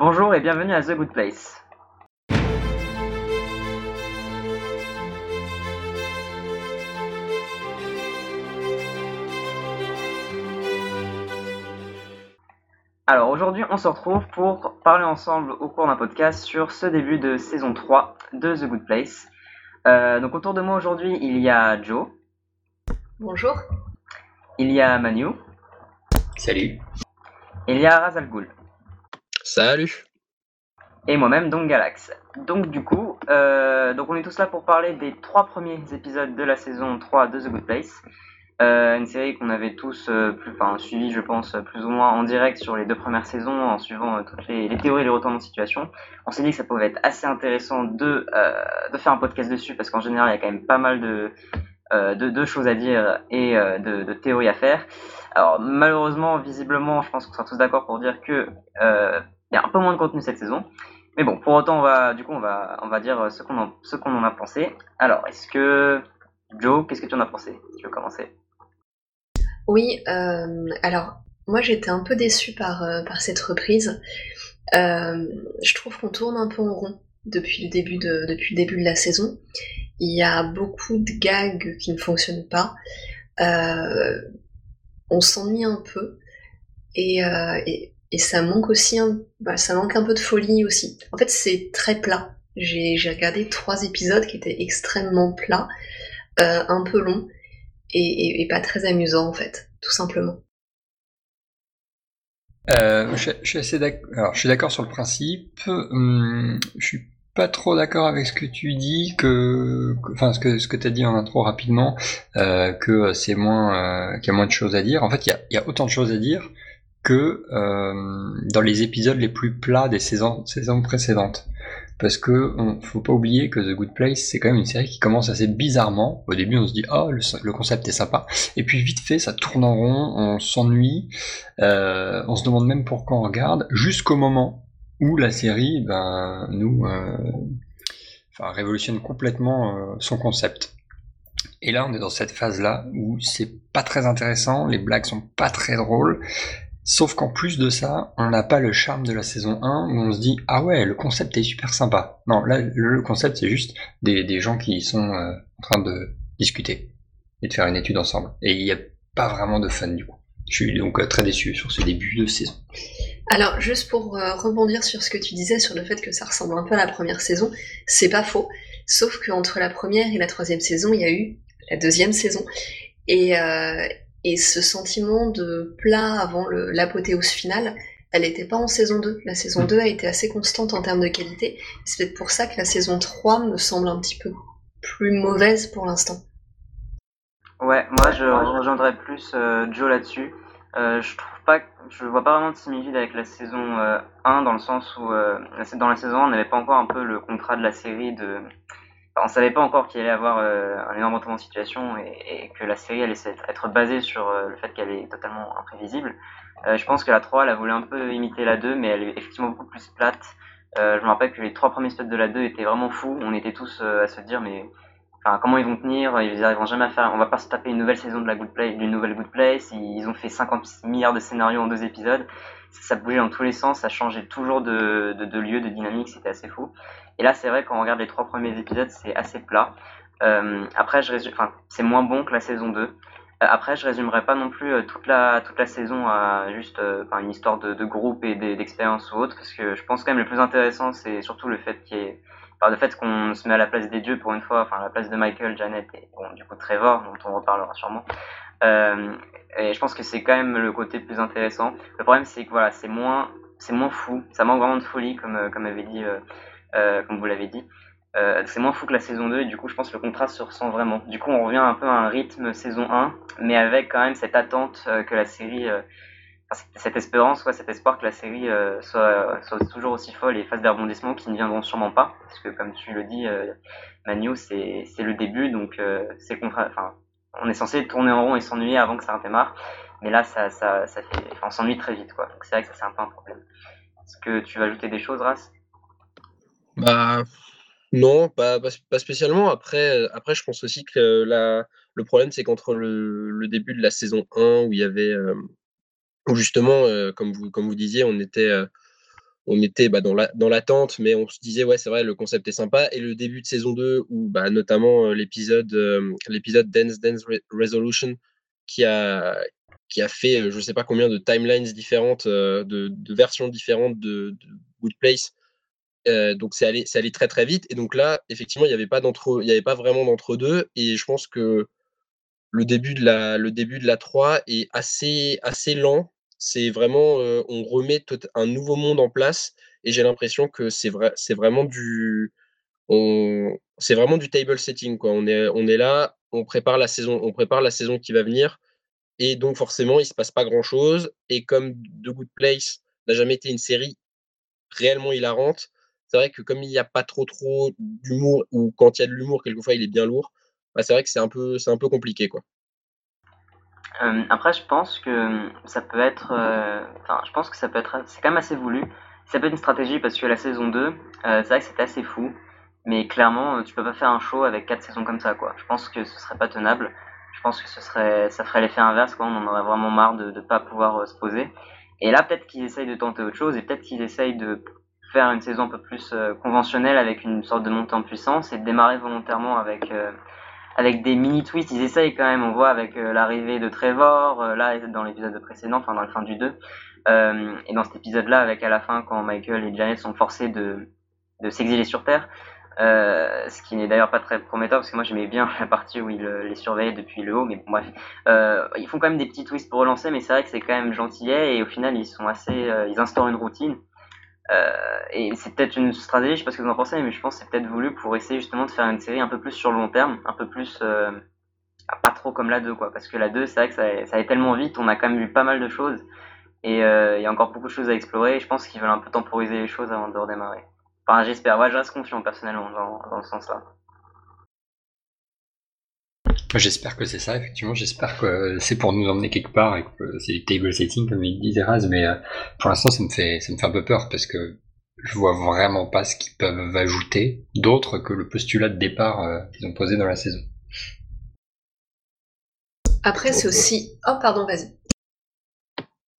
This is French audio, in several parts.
Bonjour et bienvenue à The Good Place. Alors aujourd'hui on se retrouve pour parler ensemble au cours d'un podcast sur ce début de saison 3 de The Good Place. Euh, donc autour de moi aujourd'hui il y a Joe. Bonjour. Il y a Manu. Salut. Il y a Razal Ghul. Salut. Et moi-même, donc Galax. Donc du coup, euh, donc on est tous là pour parler des trois premiers épisodes de la saison 3 de The Good Place. Euh, une série qu'on avait tous euh, suivi, je pense, plus ou moins en direct sur les deux premières saisons, en suivant toutes les, théories et les retournements de situation. On s'est dit que ça pouvait être assez intéressant de, de faire un podcast dessus, parce qu'en général, il y a quand même pas mal de, de, choses à dire et de théories à faire. Alors malheureusement, visiblement, je pense qu'on sera tous d'accord pour dire que il y a un peu moins de contenu cette saison. Mais bon, pour autant, on va, du coup, on va, on va dire ce qu'on en, en a pensé. Alors, est-ce que Joe, qu'est-ce que tu en as pensé? Tu veux commencer? Oui, euh, alors moi j'étais un peu déçue par, euh, par cette reprise. Euh, je trouve qu'on tourne un peu en rond depuis le début de, depuis le début de la saison. Il y a beaucoup de gags qui ne fonctionnent pas. on s'ennuie un peu. Et, et, et ça manque aussi un, bah, ça manque un peu de folie aussi. En fait, c'est très plat. J'ai regardé trois épisodes qui étaient extrêmement plats, euh, un peu longs et, pas très amusants en fait, tout simplement. Euh, je, suis suis d'accord sur le principe. Hum, je suis pas trop d'accord avec ce que tu dis, que, enfin ce que ce que dit en intro rapidement, euh, que c'est moins, qu'il y a moins de choses à dire. En fait, il y a autant de choses à dire que euh, dans les épisodes les plus plats des saisons, saisons précédentes. Parce que on, faut pas oublier que The Good Place, c'est quand même une série qui commence assez bizarrement. Au début, on se dit oh le, concept est sympa, et puis vite fait, ça tourne en rond, on s'ennuie, euh, on se demande même pourquoi on regarde, jusqu'au moment où la série, ben nous, euh, enfin révolutionne complètement son concept. Et là, on est dans cette phase-là où c'est pas très intéressant, les blagues sont pas très drôles, Sauf qu'en plus de ça, on n'a pas le charme de la saison 1 où on se dit ah ouais, le concept est super sympa. Non, là, le concept c'est juste des, gens qui sont euh, en train de discuter et de faire une étude ensemble. Et il n'y a pas vraiment de fun du coup. Je suis donc euh, très déçu sur ce début de saison. Alors, juste pour euh, rebondir sur ce que tu disais sur le fait que ça ressemble un peu à la première saison, c'est pas faux. Sauf qu'entre la première et la troisième saison, il y a eu la deuxième saison. Et, et ce sentiment de plat avant l'apothéose finale, elle n'était pas en saison 2. La saison 2 a été assez constante en termes de qualité. C'est peut-être pour ça que la saison 3 me semble un petit peu plus mauvaise pour l'instant. Ouais, moi je rejoindrais plus euh, Joe là-dessus. Euh, je trouve pas, je vois pas vraiment de similitude avec la saison 1 euh, dans le sens où dans la saison 1 on n'avait pas encore un peu le contrat de la série de on savait pas encore qu'il allait avoir euh, un énorme retournement de situation et, que la série allait être, basée sur euh, le fait qu'elle est totalement imprévisible. Euh, je pense que la 3, elle a voulu un peu imiter la 2, mais elle est effectivement beaucoup plus plate. je me rappelle que les trois premiers épisodes de la 2 étaient vraiment fous. On était tous à se dire, mais comment ils vont tenir Ils arriveront jamais à faire. On va pas se taper une nouvelle saison de la Good Place, d'une nouvelle Good Place. Ils ont fait 50 milliards de scénarios en deux épisodes. Ça, bougeait dans tous les sens, ça changeait toujours de, lieu, de dynamique, c'était assez fou. Et là, c'est vrai, quand on regarde les trois premiers épisodes, c'est assez plat. Euh, après, je résume, c'est moins bon que la saison 2. Euh, après, je résumerai pas non plus euh, toute la toute la saison à juste une histoire de, de groupe et d'expérience ou autre, parce que je pense quand même le plus intéressant, c'est surtout le fait qu'il y ait, enfin, le fait qu'on se met à la place des dieux pour une fois, enfin à la place de Michael, Janet et bon, du coup Trevor, dont on reparlera sûrement. Euh, et je pense que c'est quand même le côté plus intéressant. Le problème, c'est que voilà, c'est moins c'est moins fou, ça manque vraiment de folie, comme comme avait dit euh, comme vous l'avez dit. Euh, c'est moins fou que la saison 2 et du coup je pense que le contraste se ressent vraiment. Du coup on revient un peu à un rythme saison 1 mais avec quand même cette attente euh, que la série, cette espérance, quoi, cet espoir que la série soit, soit, toujours aussi folle et fasse des rebondissements qui ne viendront sûrement pas parce que comme tu le dis Manu c'est le début donc c'est enfin on est censé tourner en rond et s'ennuyer avant que ça redémarre mais là ça, ça, ça fait, on s'ennuie très vite quoi donc c'est vrai que ça c'est un peu un problème. Est-ce que tu veux ajouter des choses Ras? Bah, non, pas pas spécialement. Après, après je pense aussi que la le problème, c'est qu'entre le le début de la saison 1 où il y avait, où justement, comme vous comme vous disiez, on était, on était bah, dans l'attente, mais on se disait, ouais, c'est vrai, le concept est sympa. Et le début de saison 2, où bah, notamment l'épisode l'épisode Dance Dance Resolution, qui a, qui a fait je ne sais pas combien de timelines différentes, de, versions différentes de, de Good Place. donc c'est allé, allé très très vite. Et donc là, effectivement, il n'y avait pas avait pas vraiment d'entre deux. Et je pense que le début de la, le début de la 3 est assez, assez lent. C'est vraiment, on remet un nouveau monde en place. Et j'ai l'impression que c'est vrai, c'est vraiment du, c'est vraiment du table setting quoi. On est, on est là, on prépare la saison, on prépare la saison qui va venir. Et donc forcément, il se passe pas grand chose. Et comme The Good Place n'a jamais été une série réellement hilarante, c'est vrai que comme il n'y a pas trop trop d'humour ou quand il y a de l'humour, quelquefois il est bien lourd. Bah, c'est vrai que c'est un peu, c'est un peu compliqué quoi. Euh, après, je pense que ça peut être, euh, enfin, je pense que ça peut être, c'est quand même assez voulu. Ça peut être une stratégie parce que la saison 2, euh, c'est vrai que c'était assez fou, mais clairement, tu peux pas faire un show avec quatre saisons comme ça, quoi. Je pense que ce serait pas tenable. Je pense que ce serait, ça ferait l'effet inverse, quoi. On en aurait vraiment marre de ne pas pouvoir se poser. Et là, peut-être qu'ils essayent de tenter autre chose et peut-être qu'ils essayent de faire une saison un peu plus conventionnelle avec une sorte de montée en puissance et de démarrer volontairement avec avec des mini twists. Ils essayent quand même, on voit avec euh, l'arrivée de Trevor, euh, là dans l'épisode précédent, enfin dans le fin du 2, euh, et dans cet épisode-là, avec à la fin quand Michael et Janet sont forcés de, de s'exiler sur Terre. ce qui n'est d'ailleurs pas très prometteur parce que moi j'aimais bien la partie où ils les surveillaient depuis le haut, mais bon bref, ils font quand même des petits twists pour relancer, mais c'est vrai que c'est quand même gentillet et au final ils sont assez, ils instaurent une routine et c'est peut-être une stratégie, je sais pas ce que vous en pensez, mais je pense que c'est peut-être voulu pour essayer justement de faire une série un peu plus sur le long terme, un peu plus euh, pas trop comme la 2 quoi, parce que la 2 c'est vrai que ça, allait tellement vite, on a quand même vu pas mal de choses et euh, il y a encore beaucoup de choses à explorer. Et je pense qu'ils veulent un peu temporiser les choses avant de redémarrer. Enfin j'espère, ouais je reste confiant personnellement dans, dans ce sens-là. J'espère que c'est ça, effectivement. J'espère que c'est pour nous emmener quelque part et que c'est du table setting, comme il disait Raz, mais euh, pour l'instant, ça me fait, ça me fait un peu peur parce que je vois vraiment pas ce qu'ils peuvent ajouter d'autre que le postulat de départ euh, qu'ils ont posé dans la saison. Après, c'est aussi. Oh, pardon, vas-y.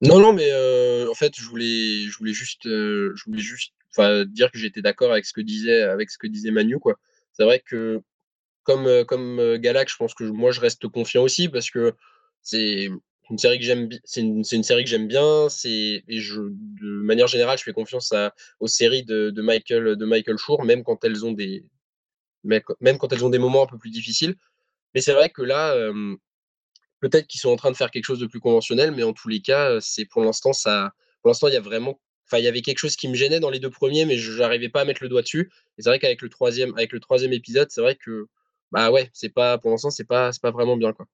Non, non, mais euh, en fait, je voulais, je voulais juste, je voulais juste, dire que j'étais d'accord avec ce que disait, avec ce que disait Manu, quoi. C'est vrai que comme, euh, comme euh, Galax, je pense que moi je reste confiant aussi parce que c'est une série que j'aime c'est une, série que j'aime bien c'est de manière générale je fais confiance aux séries de, de Michael de Michael Schur même quand elles ont des même quand elles ont des moments un peu plus difficiles mais c'est vrai que là peut-être qu'ils sont en train de faire quelque chose de plus conventionnel mais en tous les cas c'est pour l'instant ça pour l'instant il y a vraiment Enfin, il y avait quelque chose qui me gênait dans les deux premiers, mais je n'arrivais pas à mettre le doigt dessus. Et c'est vrai qu'avec le troisième, avec le troisième épisode, c'est vrai que bah ouais, c'est pas pour l'instant c'est pas c'est pas vraiment bien quoi.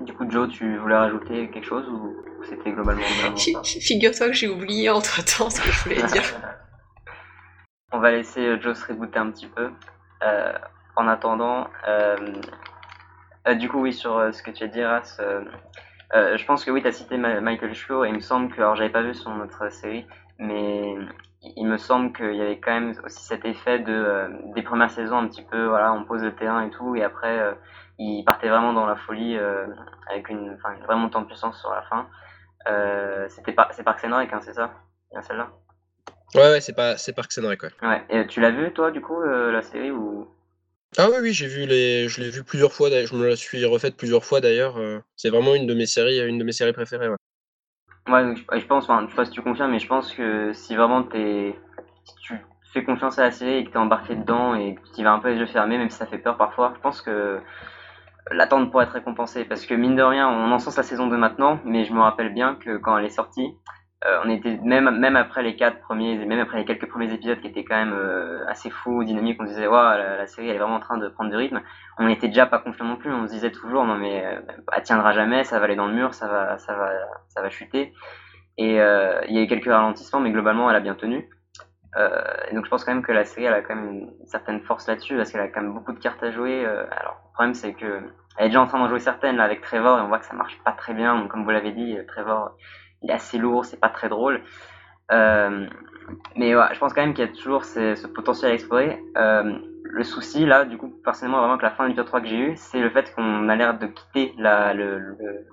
Du coup, Joe, tu voulais rajouter quelque chose ou c'était globalement bien? Figure-toi que j'ai oublié entre temps ce que je voulais dire. On va laisser euh, Joe se rebooter un petit peu. Euh, en attendant, euh, du coup, oui, sur ce que tu as dit, Ras, je pense que oui, tu as cité Michael Schur et il me semble que, alors j'avais pas vu son autre série, mais il me semble qu'il y avait quand même aussi cet effet de euh, des premières saisons un petit peu voilà on pose le terrain et tout et après euh, il partait vraiment dans la folie euh, avec une, enfin, une vraie montée en puissance sur la fin c'était pas c'est Parks and Rec hein, c'est ça? Bien celle-là? Ouais ouais c'est pas c'est Rec ouais. ouais et tu l'as vu toi du coup la série ou? Ah oui oui j'ai vu les je l'ai vu plusieurs fois je me la suis refaite plusieurs fois d'ailleurs c'est vraiment une de mes séries une de mes séries préférées ouais. Ouais, je, pense, enfin, je sais si tu confirmes, mais je pense que si vraiment t'es, si tu fais confiance à la série et que t'es embarqué dedans et que tu vas un peu les yeux fermés, même si ça fait peur parfois, je pense que l'attente pourrait être récompensée. Parce que mine de rien, on en sens la saison 2 maintenant, mais je me rappelle bien que quand elle est sortie, euh, on était même même après les quatre premiers même après les quelques premiers épisodes qui étaient quand même euh, assez fous dynamiques on disait ouais la, série elle est vraiment en train de prendre du rythme. On n'était déjà pas confiant non plus on se disait toujours non mais euh, elle tiendra jamais ça va aller dans le mur ça va ça va ça va chuter. Et il y a eu quelques ralentissements mais globalement elle a bien tenu. Donc je pense quand même que la série elle a quand même une certaine force là-dessus parce qu'elle a quand même beaucoup de cartes à jouer alors le problème c'est que elle est déjà en train d'en jouer certaines là, avec Trevor et on voit que ça marche pas très bien. Donc, comme vous l'avez dit Trevor il est assez lourd, c'est pas très drôle. Euh, mais ouais, je pense quand même qu'il y a toujours ce, potentiel à explorer. Euh, le souci, là, du coup, personnellement, vraiment que la fin de l'épisode 3 que j'ai eu, c'est le fait qu'on a l'air de quitter la, le, le,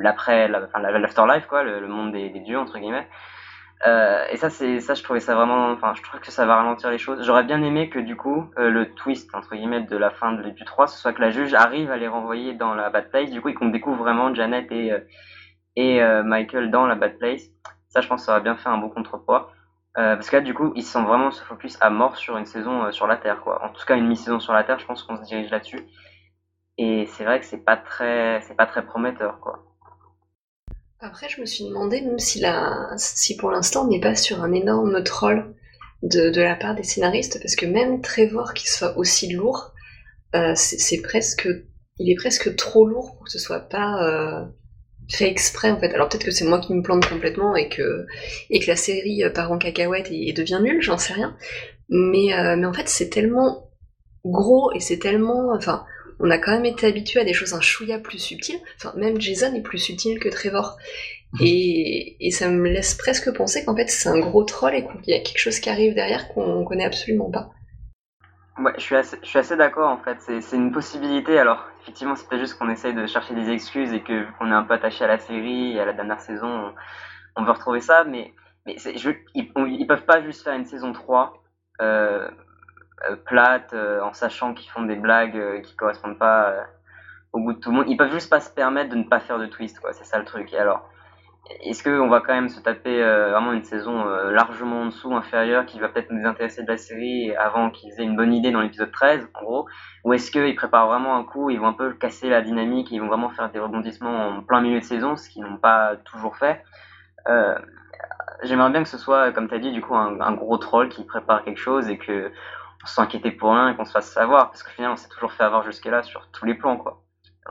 l'après, la, enfin, l'afterlife, quoi, le, monde des, dieux, entre guillemets. Euh, et ça, c'est ça, je trouvais ça vraiment. Enfin, je trouve que ça va ralentir les choses. J'aurais bien aimé que du coup, le twist entre guillemets de la fin de, du 3, ce soit que la juge arrive à les renvoyer dans la place. Du coup, et qu'on découvre vraiment Janet et et Michael dans la bad place. Ça, je pense, que ça aurait bien fait un beau contrepoids. parce que là, du coup, ils sont vraiment se focus à mort sur une saison sur la Terre, quoi. En tout cas, une mi-saison sur la Terre, je pense qu'on se dirige là-dessus. Et c'est vrai que c'est pas très, prometteur, quoi. Après, je me suis demandé même si, la... si pour l'instant on n'est pas sur un énorme troll de, la part des scénaristes, parce que même Trevor qui soit aussi lourd, euh, c'est presque, il est presque trop lourd pour que ce soit pas euh, fait exprès en fait. Alors peut-être que c'est moi qui me plante complètement et que, et que la série euh, part en cacahuète et, devient nulle, j'en sais rien. Mais, euh, mais en fait, c'est tellement gros et c'est tellement, enfin, on a quand même été habitué à des choses un chouïa plus subtiles. Enfin, même Jason est plus subtil que Trevor. Mhm. Et, ça me laisse presque penser qu'en fait c'est un gros troll et qu'il y a quelque chose qui arrive derrière qu'on connaît absolument pas. Ouais, je suis assez, je suis assez d'accord en fait. C'est une possibilité. Alors, effectivement, c'est peut-être juste qu'on essaye de chercher des excuses et qu'on est un peu attaché à la série et à la dernière saison, on, veut retrouver ça. Mais, mais je, ils, peuvent pas juste faire une saison 3 euh, euh, plate, euh, en sachant qu'ils font des blagues euh, qui correspondent pas au goût de tout le monde. Ils peuvent juste pas se permettre de ne pas faire de twist, quoi. C'est ça le truc. Et alors, est-ce qu'on va quand même se taper vraiment une saison largement en dessous, inférieure, qui va peut-être nous intéresser de la série avant qu'ils aient une bonne idée dans l'épisode 13, en gros? Ou est-ce qu'ils préparent vraiment un coup, ils vont un peu casser la dynamique, ils vont vraiment faire des rebondissements en plein milieu de saison, ce qu'ils n'ont pas toujours fait? J'aimerais bien que ce soit, comme tu as dit, du coup, un, un, gros troll qui prépare quelque chose et que s'inquiéter pour rien et qu'on se fasse savoir, parce que finalement on s'est toujours fait avoir jusque-là sur tous les plans, quoi.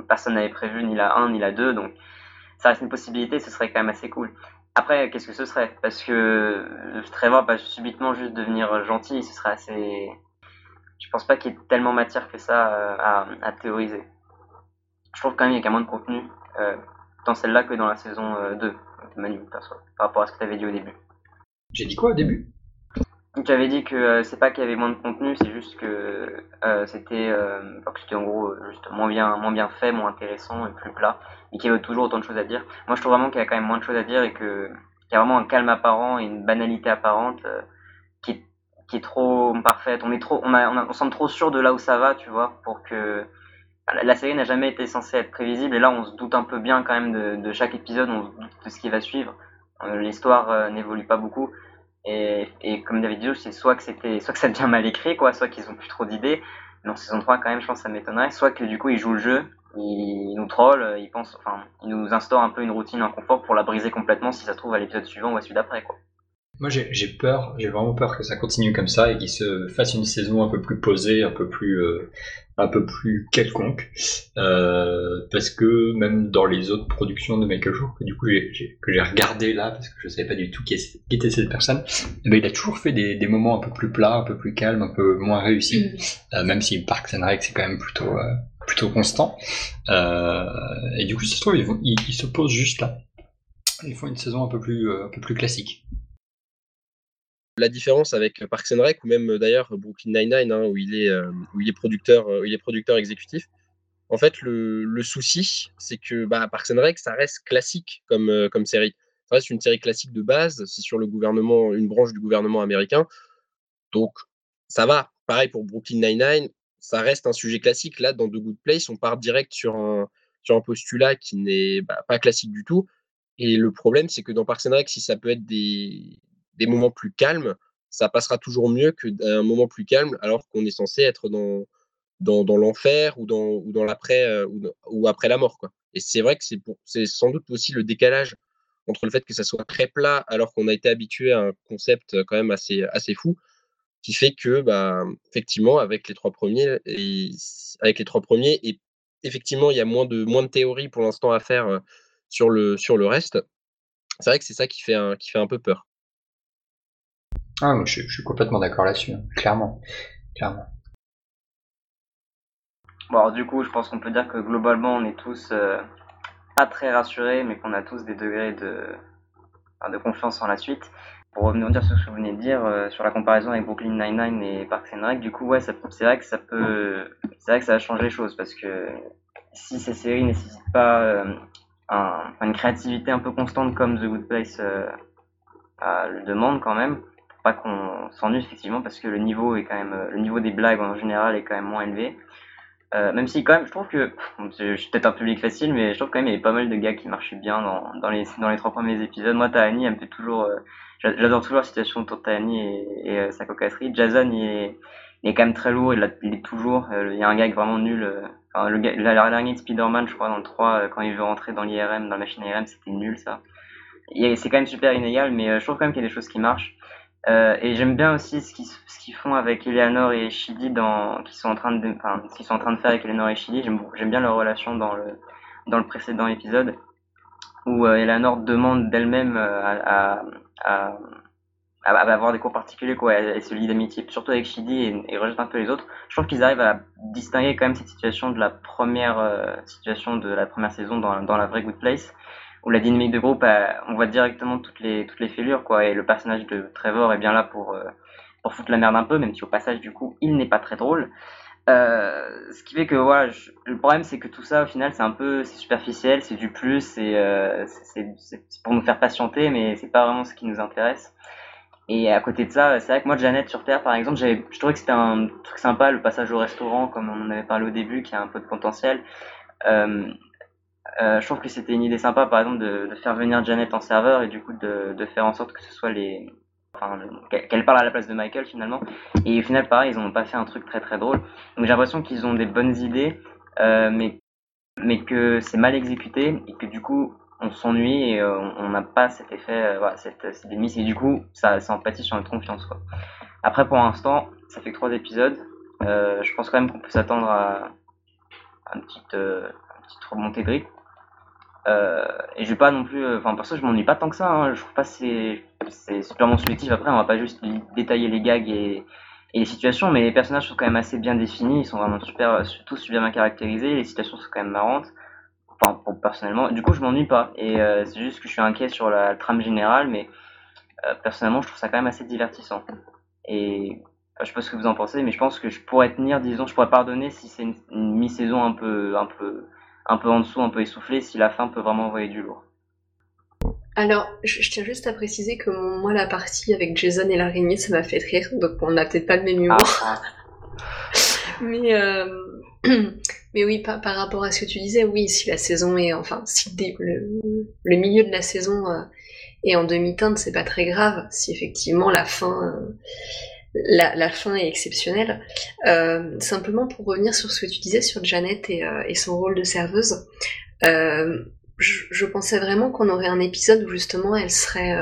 Personne n'avait prévu ni la 1 ni la 2, donc ça reste une possibilité, ce serait quand même assez cool. Après, qu'est-ce que ce serait? Parce que Trevor va subitement juste devenir gentil, ce serait assez... Je pense pas qu'il y ait tellement matière que ça euh, à, théoriser. Je trouve quand même qu'il y a moins de contenu euh, dans celle-là que dans la saison 2, euh, Manu, par rapport à ce que tu dit au début. J'ai dit quoi au début? Tu avais dit que euh, c'est pas qu'il y avait moins de contenu, c'est juste que euh, c'était euh, c'était en gros juste moins bien moins bien fait, moins intéressant et plus plat, et qu'il y avait toujours autant de choses à dire. Moi, je trouve vraiment qu'il y a quand même moins de choses à dire et que qu'il y a vraiment un calme apparent et une banalité apparente qui est qui est trop parfaite. On est trop on a, on, semble trop sûr de là où ça va, tu vois, pour que la série n'a jamais été censée être prévisible et là on se doute un peu bien quand même de, de chaque épisode, on se doute de ce qui va suivre. L'histoire n'évolue pas beaucoup et, et comme David dit, c'est soit que c'était, soit que ça devient mal écrit, quoi, soit qu'ils ont plus trop d'idées. Mais en saison 3, quand même, je pense que ça m'étonnerait. Soit que du coup, ils jouent le jeu, ils nous trollent, ils pensent, enfin, ils nous instaurent un peu une routine, un confort pour la briser complètement si ça se trouve à l'épisode suivant ou à celui d'après, quoi. Moi, j'ai peur, j'ai vraiment peur que ça continue comme ça et qu'il se fasse une saison un peu plus posée, un peu plus, euh, un peu plus quelconque, euh, parce que même dans les autres productions de Michael Jour, que du coup j'ai, que j'ai regardé là, parce que je savais pas du tout qui, était cette personne, eh ben, il a toujours fait des, des, moments un peu plus plats, un peu plus calmes, un peu moins réussis, mm. euh, même si Parks and Rec c'est quand même plutôt, plutôt constant. Et du coup, ça se trouve, ils, ils, ils se posent juste là. Ils font une saison un peu plus, un peu plus classique. La différence avec Parks and Rec ou même d'ailleurs Brooklyn Nine-Nine, hein, où, il est, euh, où producteur, euh, il est producteur exécutif. En fait, le, souci, c'est que bah, Parks and Rec, ça reste classique comme, euh, comme série. Ça reste une série classique de base. C'est sur le gouvernement, une branche du gouvernement américain. Donc, ça va. Pareil pour Brooklyn Nine-Nine, ça reste un sujet classique. Là, dans The Good Place, on part direct sur un, sur un postulat qui n'est bah, pas classique du tout. Et le problème, c'est que dans Parks and Rec, si ça peut être des, des moments plus calmes, ça passera toujours mieux qu'un moment plus calme alors qu'on est censé être dans, dans, l'enfer ou dans, ou dans l'après euh, ou, après la mort. Quoi. Et c'est vrai que c'est, sans doute aussi le décalage entre le fait que ça soit très plat alors qu'on a été habitué à un concept quand même assez, assez fou qui fait que bah, effectivement avec les trois premiers et avec les trois premiers et effectivement il y a moins de moins de théories pour l'instant à faire euh, sur le sur le reste c'est vrai que c'est ça qui fait un, qui fait un peu peur ah, je, suis complètement d'accord là-dessus, hein. clairement. clairement. Bon, alors, du coup, je pense qu'on peut dire que globalement, on est tous euh, pas très rassurés, mais qu'on a tous des degrés de, de confiance en la suite. Pour revenir sur ce que vous venez de dire, euh, sur la comparaison avec Brooklyn Nine-Nine et Parks and Rec, du coup, ouais, c'est vrai que ça peut, c'est vrai que ça va changer les choses, parce que si ces séries nécessitent pas euh, un, une créativité un peu constante comme The Good Place le demande quand même, pas qu'on s'ennuie effectivement, parce que le niveau est quand même, le niveau des blagues en général est quand même moins élevé. Euh, même si quand même, je trouve que je, suis peut-être un public facile, mais je trouve quand même il y avait pas mal de gars qui marchaient bien dans, dans les dans les trois premiers épisodes. Moi, Tahani, elle toujours, euh, j'adore toujours la situation autour de Tahani et, euh, sa cocasserie. Jason, il est, il est quand même très lourd, il, est toujours. il y a un gag vraiment nul. enfin, le gars, de Spider-Man, je crois dans le 3, quand il veut rentrer dans l'IRM, dans la machine IRM, c'était nul ça. C'est quand même super inégal, mais je trouve quand même qu'il y a des choses qui marchent. Euh, et j'aime bien aussi ce qu'ils font avec Eleanor et Shidi dans qui sont en train de enfin ce qu'ils sont en train de faire avec Eleanor et Shidi. J'aime bien leur relation dans le dans le précédent épisode où euh, Eleanor demande d'elle-même euh, à, à, à, avoir des cours particuliers quoi. Elle, se lie d'amitié surtout avec Shidi et, et, rejette un peu les autres. Je trouve qu'ils arrivent à distinguer quand même cette situation de la première situation de la première saison dans dans la vraie Good Place où la dynamique de groupe, on voit directement toutes les, toutes les fêlures, quoi. Et le personnage de Trevor est bien là pour, euh, pour foutre la merde un peu, même si au passage, du coup, il n'est pas très drôle. Euh, ce qui fait que voilà, le problème c'est que tout ça au final c'est un peu c'est superficiel, c'est du plus, c'est euh, pour nous faire patienter, mais c'est pas vraiment ce qui nous intéresse. Et à côté de ça, c'est vrai que moi, Janet sur Terre, par exemple, je trouvais que c'était un truc sympa, le passage au restaurant, comme on en avait parlé au début, qui a un peu de potentiel. Euh, je trouve que c'était une idée sympa, par exemple, de, faire venir Janet en serveur et du coup de, faire en sorte que ce soit les, enfin, qu'elle parle à la place de Michael finalement. Et au final, pareil, ils n'ont pas fait un truc très très drôle. Donc j'ai l'impression qu'ils ont des bonnes idées, euh, mais mais que c'est mal exécuté et que du coup on s'ennuie et euh, on n'a pas cet effet, voilà, cette, cette démise et du coup ça, ça empathie sur notre confiance quoi. Après pour l'instant, ça fait que trois épisodes. Je pense quand même qu'on peut s'attendre à, à une petite, petite remontée de rythme. Euh, et je vais pas non plus, euh, enfin perso je m'ennuie pas tant que ça. Hein. Je trouve pas c'est c'est superment subjectif. Après on va pas juste détailler les gags et, les situations, mais les personnages sont quand même assez bien définis. Ils sont vraiment super, tous super bien caractérisés. Les situations sont quand même marrantes. Enfin personnellement, du coup je m'ennuie pas. Et euh, c'est juste que je suis inquiet sur la trame générale, mais euh, personnellement je trouve ça quand même assez divertissant. Et je sais pas ce que vous en pensez, mais je pense que je pourrais tenir, disons, je pourrais pardonner si c'est une, une mi-saison un peu un peu un peu en dessous, un peu essoufflé, si la fin peut vraiment envoyer du lourd. Alors, je, tiens juste à préciser que moi, la partie avec Jason et l'araignée, ça m'a fait rire, donc on n'a peut-être pas le même humour. Ah, ah. mais, euh... mais oui, par, par, rapport à ce que tu disais, oui, si la saison est, enfin, si le, le milieu de la saison euh, est en demi-teinte, c'est pas très grave. Si effectivement la fin la, fin est exceptionnelle. Euh, simplement pour revenir sur ce que tu disais sur Janet et, euh, son rôle de serveuse, euh, je, pensais vraiment qu'on aurait un épisode où justement elle serait,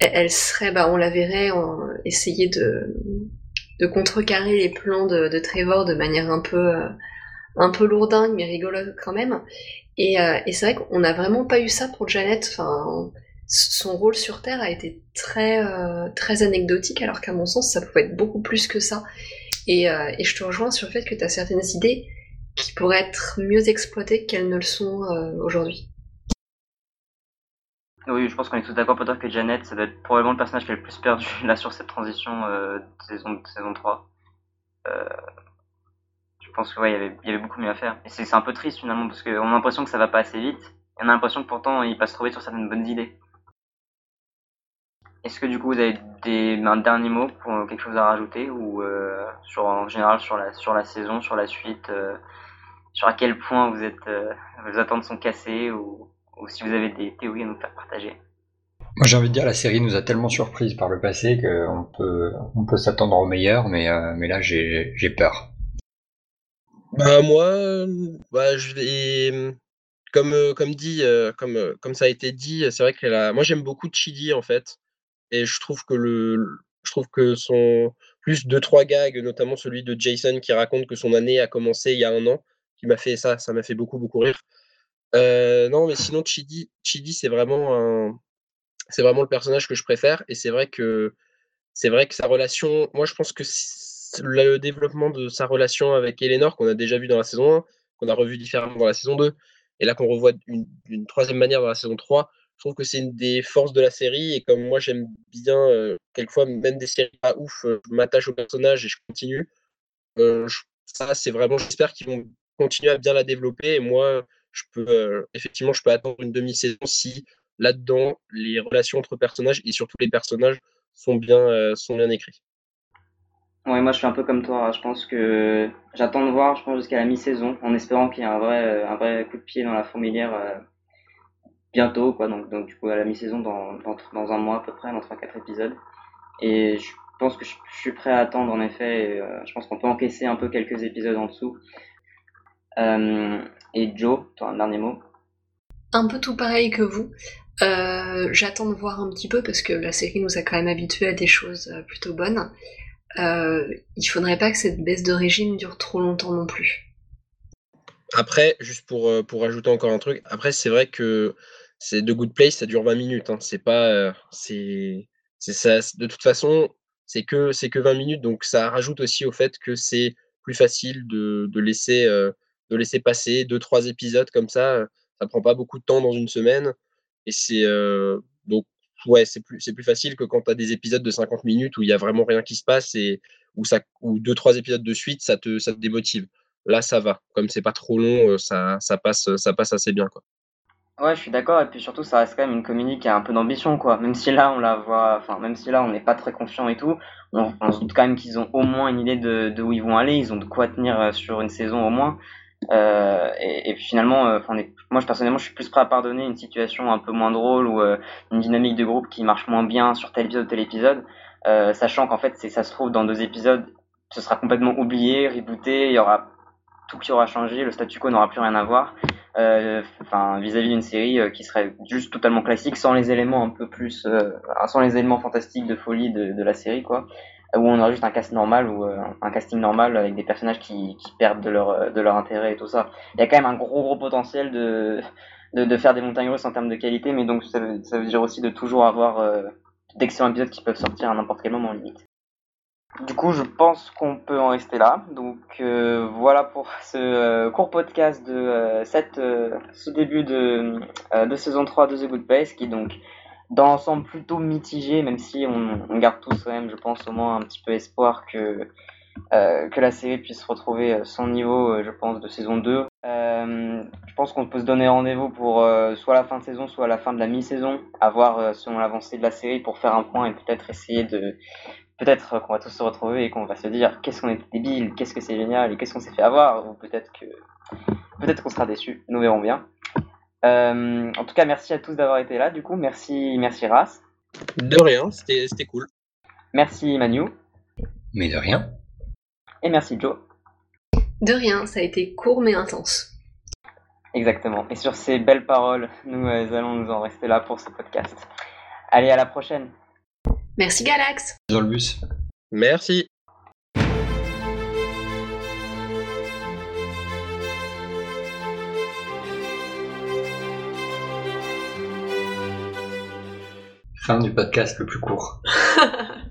elle serait, bah, on la verrait essayer de, contrecarrer les plans de, Trevor de manière un peu, un peu lourdingue mais rigolote quand même. Et, c'est vrai qu'on n'a vraiment pas eu ça pour Janet. Son rôle sur Terre a été très, euh, très anecdotique, alors qu'à mon sens, ça pouvait être beaucoup plus que ça. Et, euh, je te rejoins sur le fait que tu as certaines idées qui pourraient être mieux exploitées qu'elles ne le sont euh, aujourd'hui. Oui, je pense qu'on est tous d'accord pour dire que Janet, ça doit être probablement le personnage qui est le plus perdu là sur cette transition de, saison, saison 3. Euh, je pense qu'il ouais, avait, y avait beaucoup mieux à faire. Et c'est un peu triste finalement, parce qu'on a l'impression que ça va pas assez vite, et on a l'impression que pourtant il passe trop vite sur certaines bonnes idées. Est-ce que du coup vous avez des, un dernier mot pour quelque chose à rajouter ou euh, sur en général sur la sur la saison, sur la suite, euh, sur à quel point vous êtes euh, vos attentes sont cassées ou, ou si vous avez des théories à nous faire partager? Moi j'ai envie de dire la série nous a tellement surprise par le passé qu'on peut on peut s'attendre au meilleur mais euh, mais là j'ai j'ai peur. Bah moi bah je vais comme comme dit comme comme ça a été dit c'est vrai que la... moi j'aime beaucoup Chidi en fait et je trouve que le je trouve que son plus deux trois gags, notamment celui de Jason qui raconte que son année a commencé il y a un an, qui m'a fait ça, ça m'a fait beaucoup beaucoup rire. Euh, non, mais sinon Chidi, Chidi c'est vraiment c'est vraiment le personnage que je préfère et c'est vrai que c'est vrai que sa relation, moi je pense que le développement de sa relation avec Eleanor qu'on a déjà vu dans la saison 1, qu'on a revu différemment dans la saison 2 et là qu'on revoit d'une troisième manière dans la saison 3, je trouve que c'est une des forces de la série et comme moi j'aime bien quelquefois même des séries pas ouf, je m'attache au personnage et je continue. Ça c'est vraiment j'espère qu'ils vont continuer à bien la développer et moi je peux effectivement je peux attendre une demi-saison si là-dedans, les relations entre personnages et surtout les personnages sont bien, sont bien écrits. Ouais, moi je suis un peu comme toi. Je pense que j'attends de voir, je pense jusqu'à la mi-saison, en espérant qu'il y ait un vrai, un vrai coup de pied dans la fourmilière bientôt, quoi. Donc, donc du coup à la mi-saison dans, dans, dans, un mois à peu près, dans 3-4 épisodes. Et je pense que je, suis prêt à attendre en effet. Et, euh, je pense qu'on peut encaisser un peu quelques épisodes en dessous. Euh, et Joe, toi un dernier mot? Un peu tout pareil que vous. J'attends de voir un petit peu parce que la série nous a quand même habitués à des choses plutôt bonnes euh, il faudrait pas que cette baisse de régime dure trop longtemps non plus. Après, juste pour, euh, pour ajouter encore un truc, après c'est vrai que c'est de Good Place, ça dure 20 minutes. Hein. C'est pas, euh, c'est, ça. De toute façon, c'est que c'est que 20 minutes, donc ça rajoute aussi au fait que c'est plus facile de, euh, laisser passer deux trois épisodes comme ça. Ça prend pas beaucoup de temps dans une semaine et c'est donc ouais, c'est plus, facile que quand tu as des épisodes de 50 minutes où il y a vraiment rien qui se passe et où ça, ou deux, trois épisodes de suite, ça te, démotive. Là, ça va. Comme c'est pas trop long, euh, ça, ça, passe, ça passe assez bien. Ouais, je suis d'accord. Et puis surtout, ça reste quand même une comédie qui a un peu d'ambition, quoi. Même si là, on la voit, enfin, même si là, on n'est pas très confiant et tout, on, on se doute quand même qu'ils ont au moins une idée de, de où ils vont aller. Ils ont de quoi tenir euh, sur une saison au moins. Euh, et, et, finalement, euh, enfin, moi je, personnellement, je suis plus prêt à pardonner une situation un peu moins drôle ou euh, une dynamique de groupe qui marche moins bien sur tel épisode tel épisode, sachant qu'en fait, ça se trouve dans deux épisodes, ce sera complètement oublié, rebooté, il y aura qui aura changé, le statu quo n'aura plus rien à voir. Enfin, vis-à-vis d'une série qui serait juste totalement classique, sans les éléments un peu plus, sans les éléments fantastiques de folie de, la série, quoi où on aurait juste un cast normal ou euh, un casting normal avec des personnages qui, perdent de leur, intérêt et tout ça. Il y a quand même un gros gros potentiel de, faire des montagnes russes en termes de qualité, mais donc ça veut, dire aussi de toujours avoir euh, d'excellents épisodes qui peuvent sortir à n'importe quel moment limite. Du coup, je pense qu'on peut en rester là. Donc euh, voilà pour ce court podcast de cette, ce début de, saison 3 de The Good Place, qui donc dans l'ensemble plutôt mitigé, même si on, garde tous quand même, je pense, au moins un petit peu espoir que, euh, que la série puisse retrouver son niveau, euh, je pense, de saison 2. Euh, je pense qu'on peut se donner rendez-vous pour soit la fin de saison, soit la fin de la mi-saison, à voir selon l'avancée de la série pour faire un point et peut-être essayer de... Peut-être qu'on va tous se retrouver et qu'on va se dire qu'est-ce qu'on est débile, qu'est-ce que c'est génial et qu'est-ce qu'on s'est fait avoir, ou peut-être que peut-être qu'on sera déçu, nous verrons bien. Euh, en tout cas, merci à tous d'avoir été là. Du coup, merci, merci Ras. De rien, c'était cool. Merci Manu. Mais de rien. Et merci Joe. De rien, ça a été court mais intense. Exactement. Et sur ces belles paroles, nous euh, allons nous en rester là pour ce podcast. Allez, à la prochaine. Merci Galax. Dans le bus. Merci. Fin du podcast le plus court.